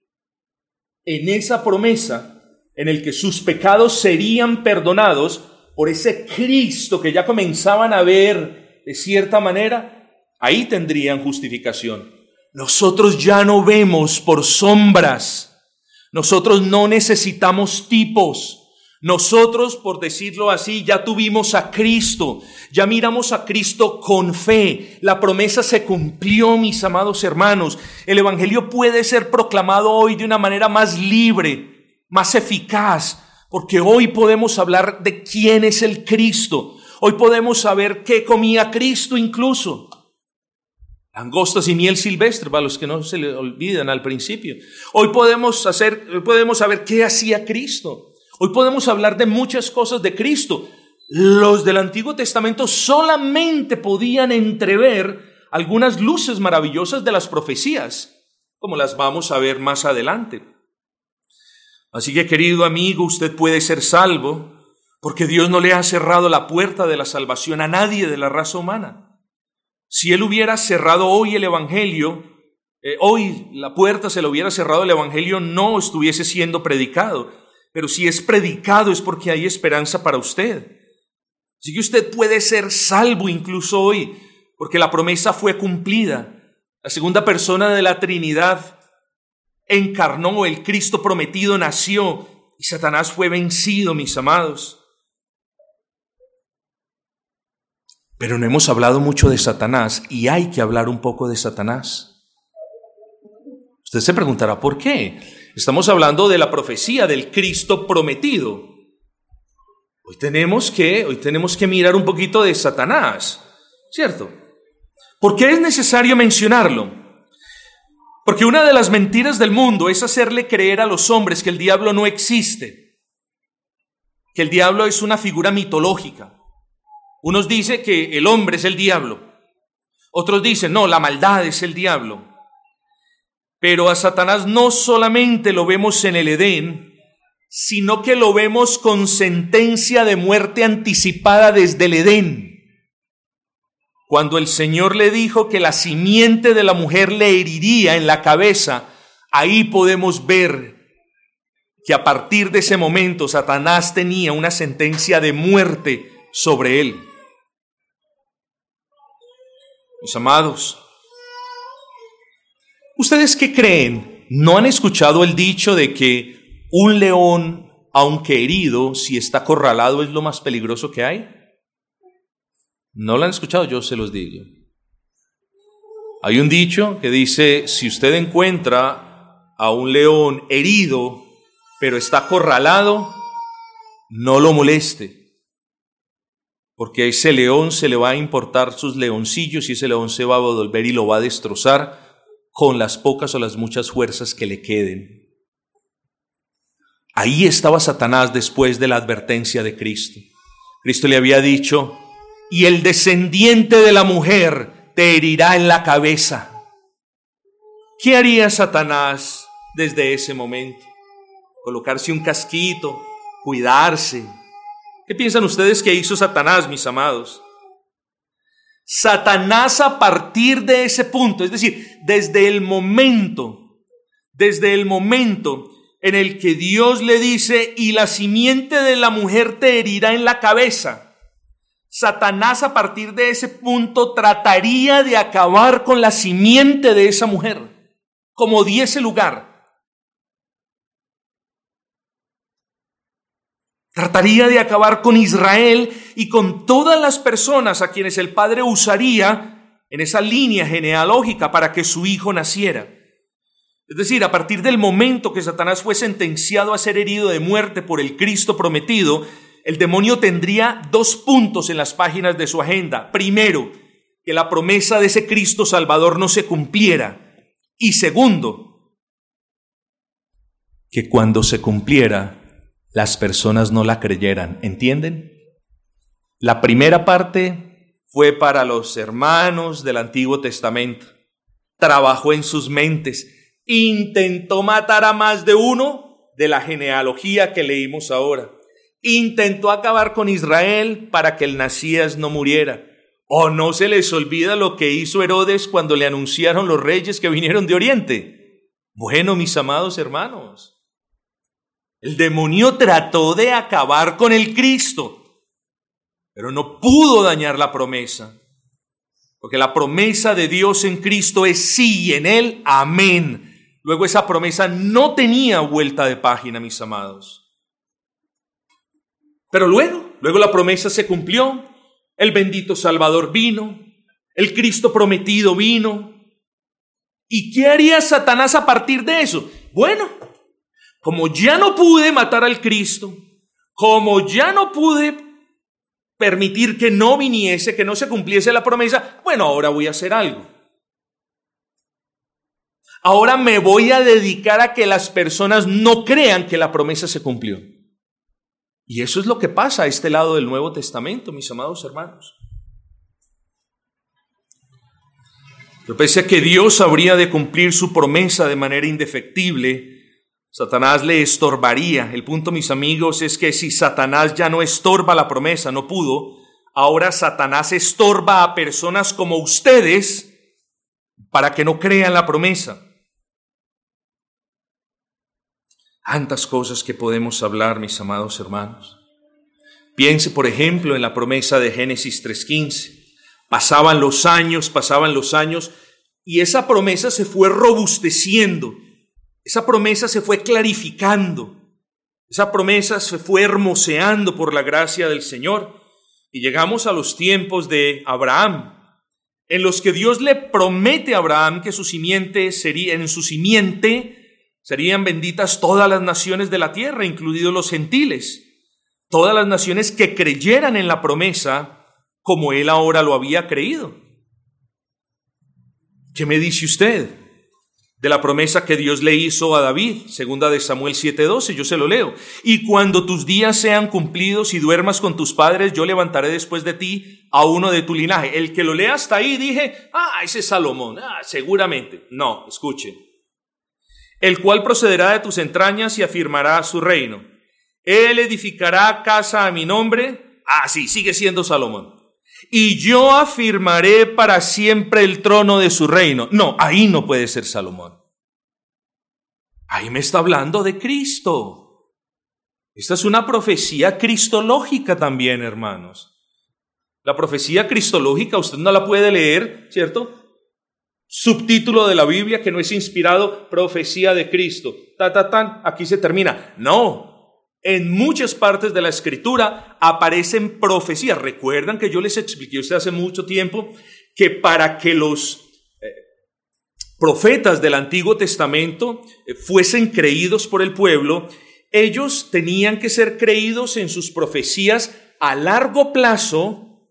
en esa promesa, en el que sus pecados serían perdonados por ese Cristo que ya comenzaban a ver de cierta manera, ahí tendrían justificación. Nosotros ya no vemos por sombras. Nosotros no necesitamos tipos. Nosotros, por decirlo así, ya tuvimos a Cristo, ya miramos a Cristo con fe. La promesa se cumplió, mis amados hermanos. El Evangelio puede ser proclamado hoy de una manera más libre, más eficaz, porque hoy podemos hablar de quién es el Cristo. Hoy podemos saber qué comía Cristo incluso. Angostas y miel silvestre, para los que no se le olvidan al principio. Hoy podemos hacer, podemos saber qué hacía Cristo. Hoy podemos hablar de muchas cosas de Cristo. Los del Antiguo Testamento solamente podían entrever algunas luces maravillosas de las profecías, como las vamos a ver más adelante. Así que querido amigo, usted puede ser salvo porque Dios no le ha cerrado la puerta de la salvación a nadie de la raza humana. Si Él hubiera cerrado hoy el Evangelio, eh, hoy la puerta se le hubiera cerrado el Evangelio, no estuviese siendo predicado pero si es predicado es porque hay esperanza para usted. Así que usted puede ser salvo incluso hoy, porque la promesa fue cumplida. La segunda persona de la Trinidad encarnó, el Cristo prometido nació y Satanás fue vencido, mis amados. Pero no hemos hablado mucho de Satanás y hay que hablar un poco de Satanás. Usted se preguntará, ¿por qué? Estamos hablando de la profecía del Cristo prometido. Hoy tenemos que, hoy tenemos que mirar un poquito de Satanás, ¿cierto? ¿Por qué es necesario mencionarlo? Porque una de las mentiras del mundo es hacerle creer a los hombres que el diablo no existe, que el diablo es una figura mitológica. Unos dicen que el hombre es el diablo, otros dicen, no, la maldad es el diablo. Pero a Satanás no solamente lo vemos en el Edén, sino que lo vemos con sentencia de muerte anticipada desde el Edén. Cuando el Señor le dijo que la simiente de la mujer le heriría en la cabeza, ahí podemos ver que a partir de ese momento Satanás tenía una sentencia de muerte sobre él. Mis amados, ¿Ustedes qué creen? ¿No han escuchado el dicho de que un león, aunque herido, si está acorralado es lo más peligroso que hay? ¿No lo han escuchado? Yo se los digo. Hay un dicho que dice, si usted encuentra a un león herido, pero está acorralado, no lo moleste, porque a ese león se le va a importar sus leoncillos y ese león se va a volver y lo va a destrozar con las pocas o las muchas fuerzas que le queden. Ahí estaba Satanás después de la advertencia de Cristo. Cristo le había dicho, y el descendiente de la mujer te herirá en la cabeza. ¿Qué haría Satanás desde ese momento? Colocarse un casquito, cuidarse. ¿Qué piensan ustedes que hizo Satanás, mis amados? Satanás a partir de ese punto, es decir, desde el momento, desde el momento en el que Dios le dice, y la simiente de la mujer te herirá en la cabeza, Satanás a partir de ese punto trataría de acabar con la simiente de esa mujer, como diese lugar. Trataría de acabar con Israel y con todas las personas a quienes el Padre usaría en esa línea genealógica para que su hijo naciera. Es decir, a partir del momento que Satanás fue sentenciado a ser herido de muerte por el Cristo prometido, el demonio tendría dos puntos en las páginas de su agenda. Primero, que la promesa de ese Cristo Salvador no se cumpliera. Y segundo, que cuando se cumpliera, las personas no la creyeran. ¿Entienden? La primera parte fue para los hermanos del Antiguo Testamento. Trabajó en sus mentes. Intentó matar a más de uno de la genealogía que leímos ahora. Intentó acabar con Israel para que el Nacías no muriera. ¿O no se les olvida lo que hizo Herodes cuando le anunciaron los reyes que vinieron de Oriente? Bueno, mis amados hermanos, el demonio trató de acabar con el Cristo, pero no pudo dañar la promesa. Porque la promesa de Dios en Cristo es sí y en Él, amén. Luego esa promesa no tenía vuelta de página, mis amados. Pero luego, luego la promesa se cumplió, el bendito Salvador vino, el Cristo prometido vino. ¿Y qué haría Satanás a partir de eso? Bueno, como ya no pude matar al Cristo, como ya no pude permitir que no viniese, que no se cumpliese la promesa, bueno, ahora voy a hacer algo. Ahora me voy a dedicar a que las personas no crean que la promesa se cumplió. Y eso es lo que pasa a este lado del Nuevo Testamento, mis amados hermanos. Pese a que Dios habría de cumplir su promesa de manera indefectible, Satanás le estorbaría. El punto, mis amigos, es que si Satanás ya no estorba la promesa, no pudo, ahora Satanás estorba a personas como ustedes para que no crean la promesa. Tantas cosas que podemos hablar, mis amados hermanos. Piense, por ejemplo, en la promesa de Génesis 3.15. Pasaban los años, pasaban los años, y esa promesa se fue robusteciendo esa promesa se fue clarificando, esa promesa se fue hermoseando por la gracia del Señor y llegamos a los tiempos de Abraham, en los que Dios le promete a Abraham que su simiente sería, en su simiente serían benditas todas las naciones de la tierra, incluidos los gentiles, todas las naciones que creyeran en la promesa como él ahora lo había creído. ¿Qué me dice usted? De la promesa que Dios le hizo a David, segunda de Samuel 7:12, yo se lo leo. Y cuando tus días sean cumplidos y duermas con tus padres, yo levantaré después de ti a uno de tu linaje. El que lo lea hasta ahí dije, ah, ese es Salomón, ah, seguramente. No, escuche. El cual procederá de tus entrañas y afirmará su reino. Él edificará casa a mi nombre. Ah, sí, sigue siendo Salomón y yo afirmaré para siempre el trono de su reino. No, ahí no puede ser Salomón. Ahí me está hablando de Cristo. Esta es una profecía cristológica también, hermanos. La profecía cristológica usted no la puede leer, ¿cierto? Subtítulo de la Biblia que no es inspirado, profecía de Cristo. Ta, ta, tan, aquí se termina. No, en muchas partes de la escritura aparecen profecías. Recuerdan que yo les expliqué usted hace mucho tiempo que para que los eh, profetas del Antiguo Testamento eh, fuesen creídos por el pueblo, ellos tenían que ser creídos en sus profecías a largo plazo,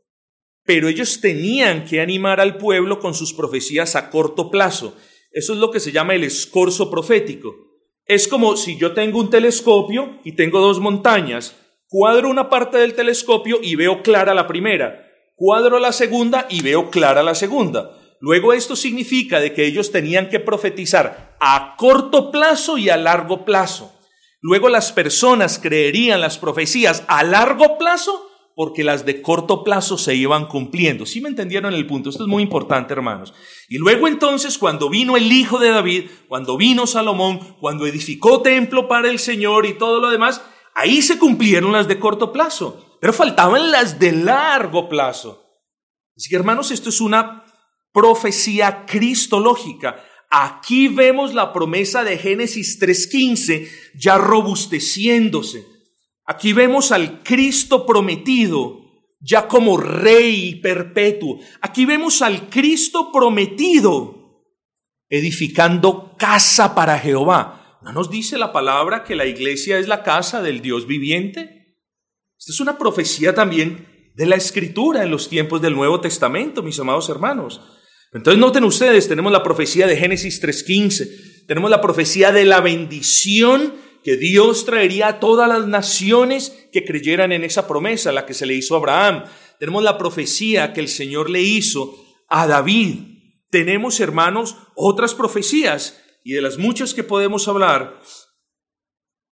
pero ellos tenían que animar al pueblo con sus profecías a corto plazo. Eso es lo que se llama el escorzo profético. Es como si yo tengo un telescopio y tengo dos montañas. Cuadro una parte del telescopio y veo clara la primera. Cuadro la segunda y veo clara la segunda. Luego esto significa de que ellos tenían que profetizar a corto plazo y a largo plazo. Luego las personas creerían las profecías a largo plazo porque las de corto plazo se iban cumpliendo. ¿Sí me entendieron el punto? Esto es muy importante, hermanos. Y luego entonces, cuando vino el hijo de David, cuando vino Salomón, cuando edificó templo para el Señor y todo lo demás, ahí se cumplieron las de corto plazo, pero faltaban las de largo plazo. Así que, hermanos, esto es una profecía cristológica. Aquí vemos la promesa de Génesis 3.15 ya robusteciéndose. Aquí vemos al Cristo prometido ya como rey perpetuo. Aquí vemos al Cristo prometido edificando casa para Jehová. ¿No nos dice la palabra que la iglesia es la casa del Dios viviente? Esta es una profecía también de la escritura en los tiempos del Nuevo Testamento, mis amados hermanos. Entonces noten ustedes, tenemos la profecía de Génesis 3.15, tenemos la profecía de la bendición que Dios traería a todas las naciones que creyeran en esa promesa, la que se le hizo a Abraham. Tenemos la profecía que el Señor le hizo a David. Tenemos, hermanos, otras profecías y de las muchas que podemos hablar,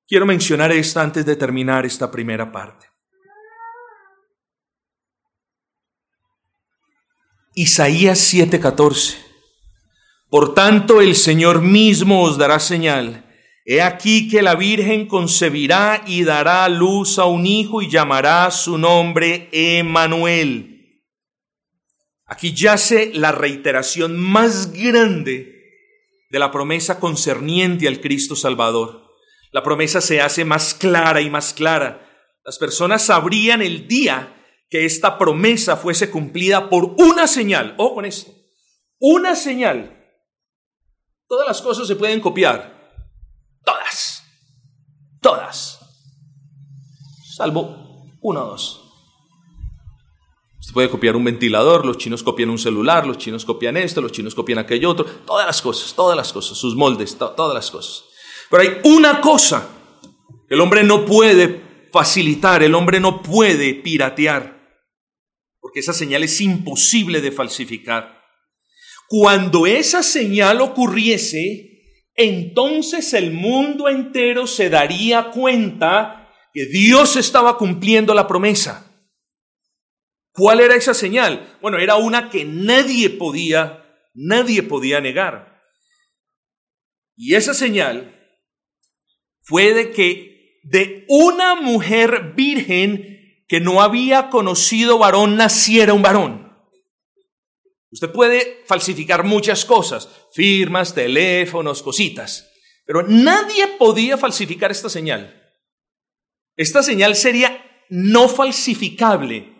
quiero mencionar esta antes de terminar esta primera parte. Isaías 7:14. Por tanto, el Señor mismo os dará señal. He aquí que la Virgen concebirá y dará luz a un hijo y llamará su nombre Emanuel. Aquí yace la reiteración más grande de la promesa concerniente al Cristo Salvador. La promesa se hace más clara y más clara. Las personas sabrían el día que esta promesa fuese cumplida por una señal. O con esto. Una señal. Todas las cosas se pueden copiar. Todas. Salvo uno o dos. Usted puede copiar un ventilador, los chinos copian un celular, los chinos copian esto, los chinos copian aquello otro, todas las cosas, todas las cosas, sus moldes, todas las cosas. Pero hay una cosa que el hombre no puede facilitar, el hombre no puede piratear, porque esa señal es imposible de falsificar. Cuando esa señal ocurriese, entonces el mundo entero se daría cuenta que Dios estaba cumpliendo la promesa. ¿Cuál era esa señal? Bueno, era una que nadie podía, nadie podía negar. Y esa señal fue de que de una mujer virgen que no había conocido varón naciera un varón. Usted puede falsificar muchas cosas, firmas, teléfonos, cositas, pero nadie podía falsificar esta señal. Esta señal sería no falsificable.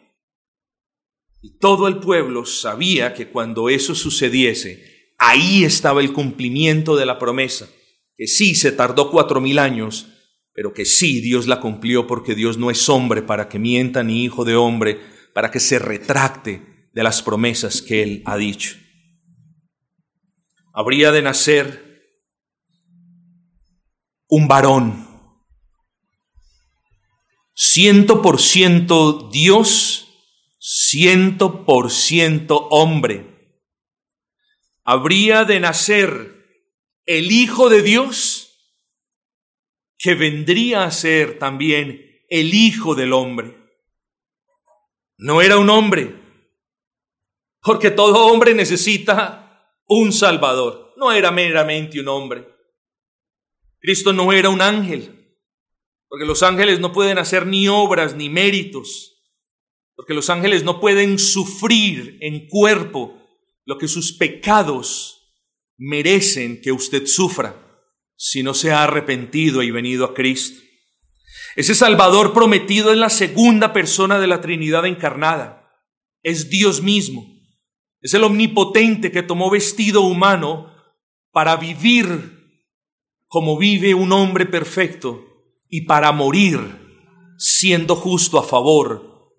Y todo el pueblo sabía que cuando eso sucediese, ahí estaba el cumplimiento de la promesa que sí se tardó cuatro mil años, pero que sí Dios la cumplió porque Dios no es hombre para que mienta ni hijo de hombre para que se retracte de las promesas que Él ha dicho. Habría de nacer un varón, ciento por ciento Dios, ciento por ciento hombre. Habría de nacer el Hijo de Dios, que vendría a ser también el Hijo del hombre. No era un hombre, porque todo hombre necesita un Salvador. No era meramente un hombre. Cristo no era un ángel, porque los ángeles no pueden hacer ni obras ni méritos, porque los ángeles no pueden sufrir en cuerpo lo que sus pecados merecen que usted sufra si no se ha arrepentido y venido a Cristo. Ese Salvador prometido es la segunda persona de la Trinidad encarnada. Es Dios mismo. Es el omnipotente que tomó vestido humano para vivir como vive un hombre perfecto y para morir siendo justo a favor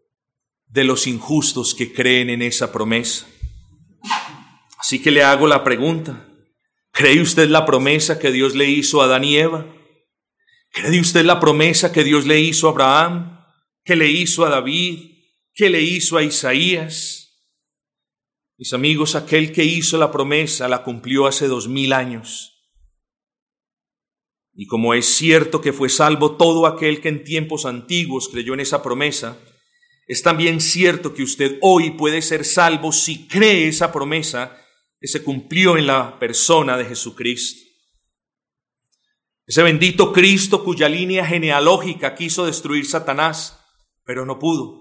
de los injustos que creen en esa promesa. Así que le hago la pregunta, ¿Cree usted la promesa que Dios le hizo a Adán y Eva? ¿Cree usted la promesa que Dios le hizo a Abraham, que le hizo a David, que le hizo a Isaías? Mis amigos, aquel que hizo la promesa la cumplió hace dos mil años. Y como es cierto que fue salvo todo aquel que en tiempos antiguos creyó en esa promesa, es también cierto que usted hoy puede ser salvo si cree esa promesa que se cumplió en la persona de Jesucristo. Ese bendito Cristo cuya línea genealógica quiso destruir Satanás, pero no pudo.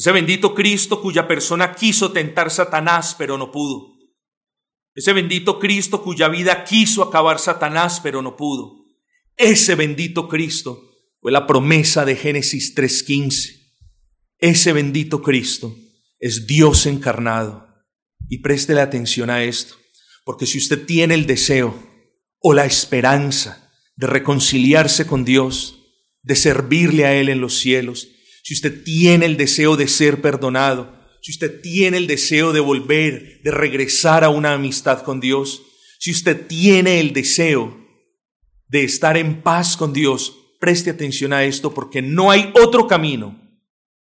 Ese bendito Cristo cuya persona quiso tentar Satanás, pero no pudo. Ese bendito Cristo cuya vida quiso acabar Satanás, pero no pudo. Ese bendito Cristo fue la promesa de Génesis 3.15. Ese bendito Cristo es Dios encarnado y préstele atención a esto, porque si usted tiene el deseo o la esperanza de reconciliarse con Dios, de servirle a Él en los cielos, si usted tiene el deseo de ser perdonado, si usted tiene el deseo de volver, de regresar a una amistad con Dios, si usted tiene el deseo de estar en paz con Dios, preste atención a esto porque no hay otro camino.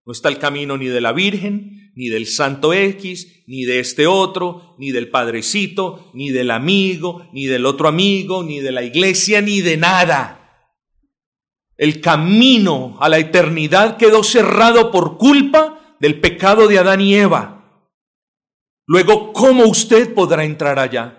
No está el camino ni de la Virgen, ni del santo X, ni de este otro, ni del padrecito, ni del amigo, ni del otro amigo, ni de la iglesia, ni de nada. El camino a la eternidad quedó cerrado por culpa del pecado de Adán y Eva. Luego, ¿cómo usted podrá entrar allá?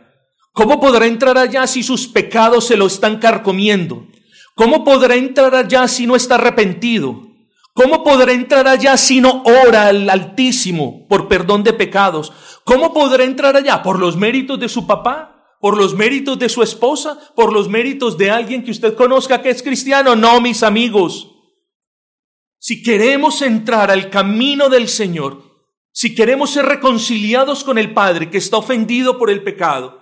¿Cómo podrá entrar allá si sus pecados se lo están carcomiendo? ¿Cómo podrá entrar allá si no está arrepentido? ¿Cómo podrá entrar allá si no ora al Altísimo por perdón de pecados? ¿Cómo podrá entrar allá? ¿Por los méritos de su papá? ¿Por los méritos de su esposa? ¿Por los méritos de alguien que usted conozca que es cristiano? No, mis amigos. Si queremos entrar al camino del Señor, si queremos ser reconciliados con el Padre que está ofendido por el pecado,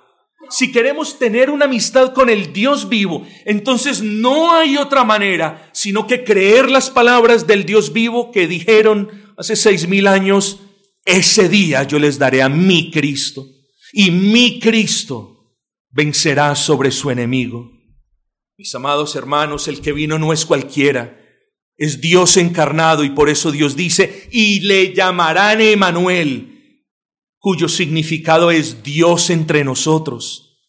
si queremos tener una amistad con el Dios vivo, entonces no hay otra manera sino que creer las palabras del Dios vivo que dijeron hace seis mil años, ese día yo les daré a mi Cristo y mi Cristo vencerá sobre su enemigo. Mis amados hermanos, el que vino no es cualquiera, es Dios encarnado y por eso Dios dice, y le llamarán Emanuel, cuyo significado es Dios entre nosotros.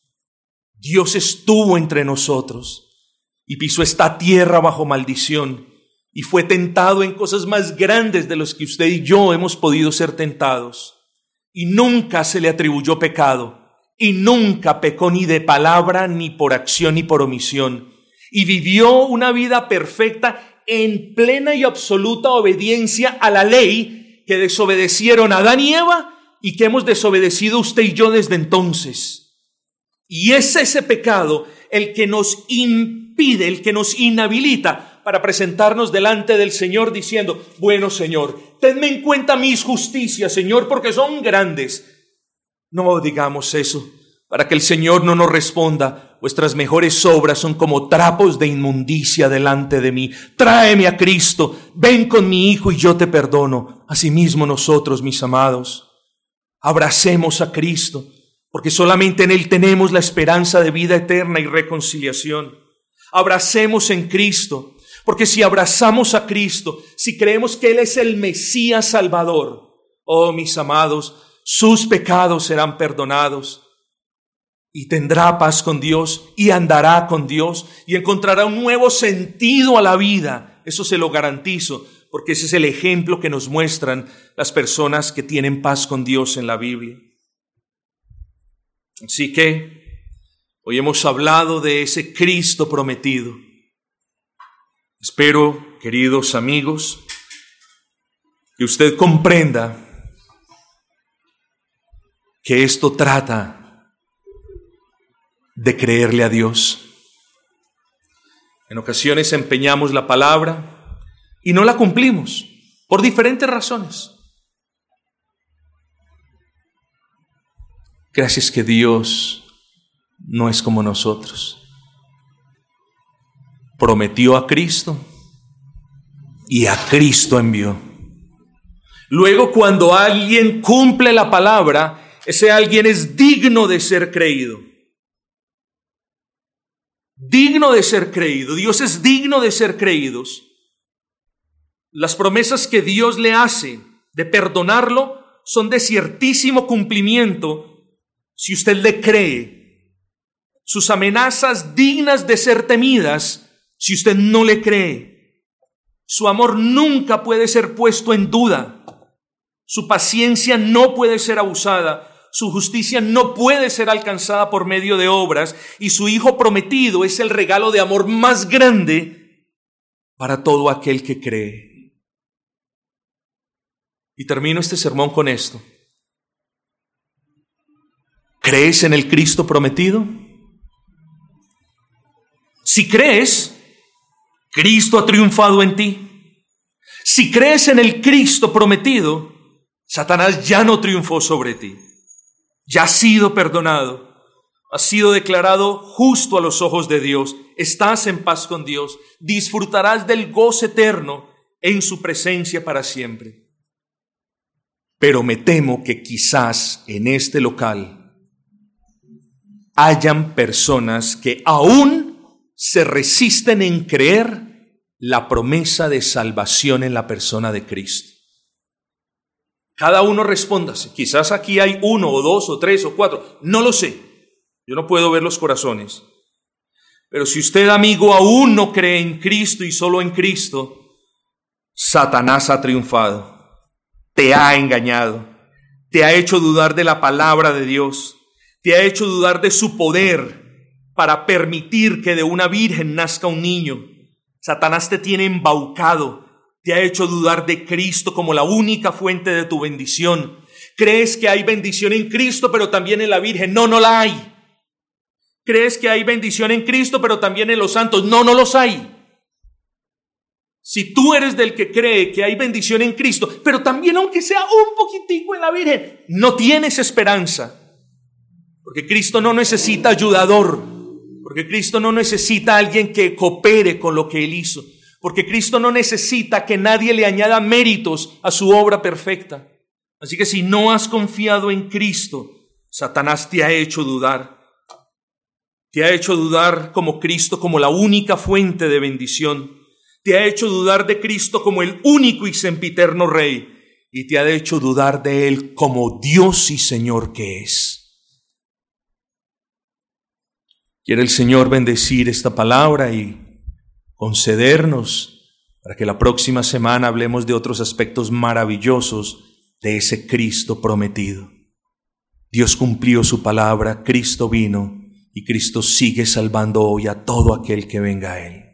Dios estuvo entre nosotros y pisó esta tierra bajo maldición y fue tentado en cosas más grandes de los que usted y yo hemos podido ser tentados. Y nunca se le atribuyó pecado, y nunca pecó ni de palabra, ni por acción, ni por omisión. Y vivió una vida perfecta en plena y absoluta obediencia a la ley que desobedecieron Adán y Eva y que hemos desobedecido usted y yo desde entonces. Y es ese pecado el que nos impide, el que nos inhabilita para presentarnos delante del Señor diciendo, bueno Señor, tenme en cuenta mis justicias, Señor, porque son grandes. No digamos eso, para que el Señor no nos responda, vuestras mejores obras son como trapos de inmundicia delante de mí. Tráeme a Cristo, ven con mi Hijo y yo te perdono. Asimismo nosotros, mis amados, abracemos a Cristo, porque solamente en Él tenemos la esperanza de vida eterna y reconciliación. Abracemos en Cristo, porque si abrazamos a Cristo, si creemos que Él es el Mesías Salvador, oh mis amados, sus pecados serán perdonados y tendrá paz con Dios y andará con Dios y encontrará un nuevo sentido a la vida. Eso se lo garantizo, porque ese es el ejemplo que nos muestran las personas que tienen paz con Dios en la Biblia. Así que hoy hemos hablado de ese Cristo prometido. Espero, queridos amigos, que usted comprenda que esto trata de creerle a Dios. En ocasiones empeñamos la palabra y no la cumplimos por diferentes razones. Gracias que Dios no es como nosotros. Prometió a Cristo y a Cristo envió. Luego cuando alguien cumple la palabra, ese alguien es digno de ser creído digno de ser creído. Dios es digno de ser creídos. Las promesas que Dios le hace de perdonarlo son de ciertísimo cumplimiento si usted le cree. Sus amenazas dignas de ser temidas si usted no le cree. Su amor nunca puede ser puesto en duda. Su paciencia no puede ser abusada su justicia no puede ser alcanzada por medio de obras y su Hijo prometido es el regalo de amor más grande para todo aquel que cree. Y termino este sermón con esto. ¿Crees en el Cristo prometido? Si crees, Cristo ha triunfado en ti. Si crees en el Cristo prometido, Satanás ya no triunfó sobre ti ya has sido perdonado, has sido declarado justo a los ojos de Dios, estás en paz con Dios, disfrutarás del gozo eterno en su presencia para siempre. Pero me temo que quizás en este local hayan personas que aún se resisten en creer la promesa de salvación en la persona de Cristo. Cada uno respóndase. Quizás aquí hay uno o dos o tres o cuatro. No lo sé. Yo no puedo ver los corazones. Pero si usted, amigo, aún no cree en Cristo y solo en Cristo, Satanás ha triunfado. Te ha engañado. te ha hecho dudar de la palabra de Dios, te ha hecho dudar de su poder para permitir que de una virgen nazca un niño. Satanás te tiene embaucado, te ha hecho dudar de Cristo como la única fuente de tu bendición. Crees que hay bendición en Cristo, pero también en la Virgen. No, no la hay. Crees que hay bendición en Cristo, pero también en los santos. No, no los hay. Si tú eres del que cree que hay bendición en Cristo, pero también aunque sea un poquitico en la Virgen, no tienes esperanza. Porque Cristo no necesita ayudador, porque Cristo no necesita alguien que coopere con lo que Él hizo, porque Cristo no necesita que nadie le añada méritos a su obra perfecta. Así que si no has confiado en Cristo, Satanás te ha hecho dudar. Te ha hecho dudar como Cristo, como la única fuente de bendición te ha hecho dudar de Cristo como el único y sempiterno Rey, y te ha hecho dudar de Él como Dios y Señor que es. Quiere el Señor bendecir esta palabra y concedernos para que la próxima semana hablemos de otros aspectos maravillosos de ese Cristo prometido. Dios cumplió su palabra, Cristo vino y Cristo sigue salvando hoy a todo aquel que venga a Él.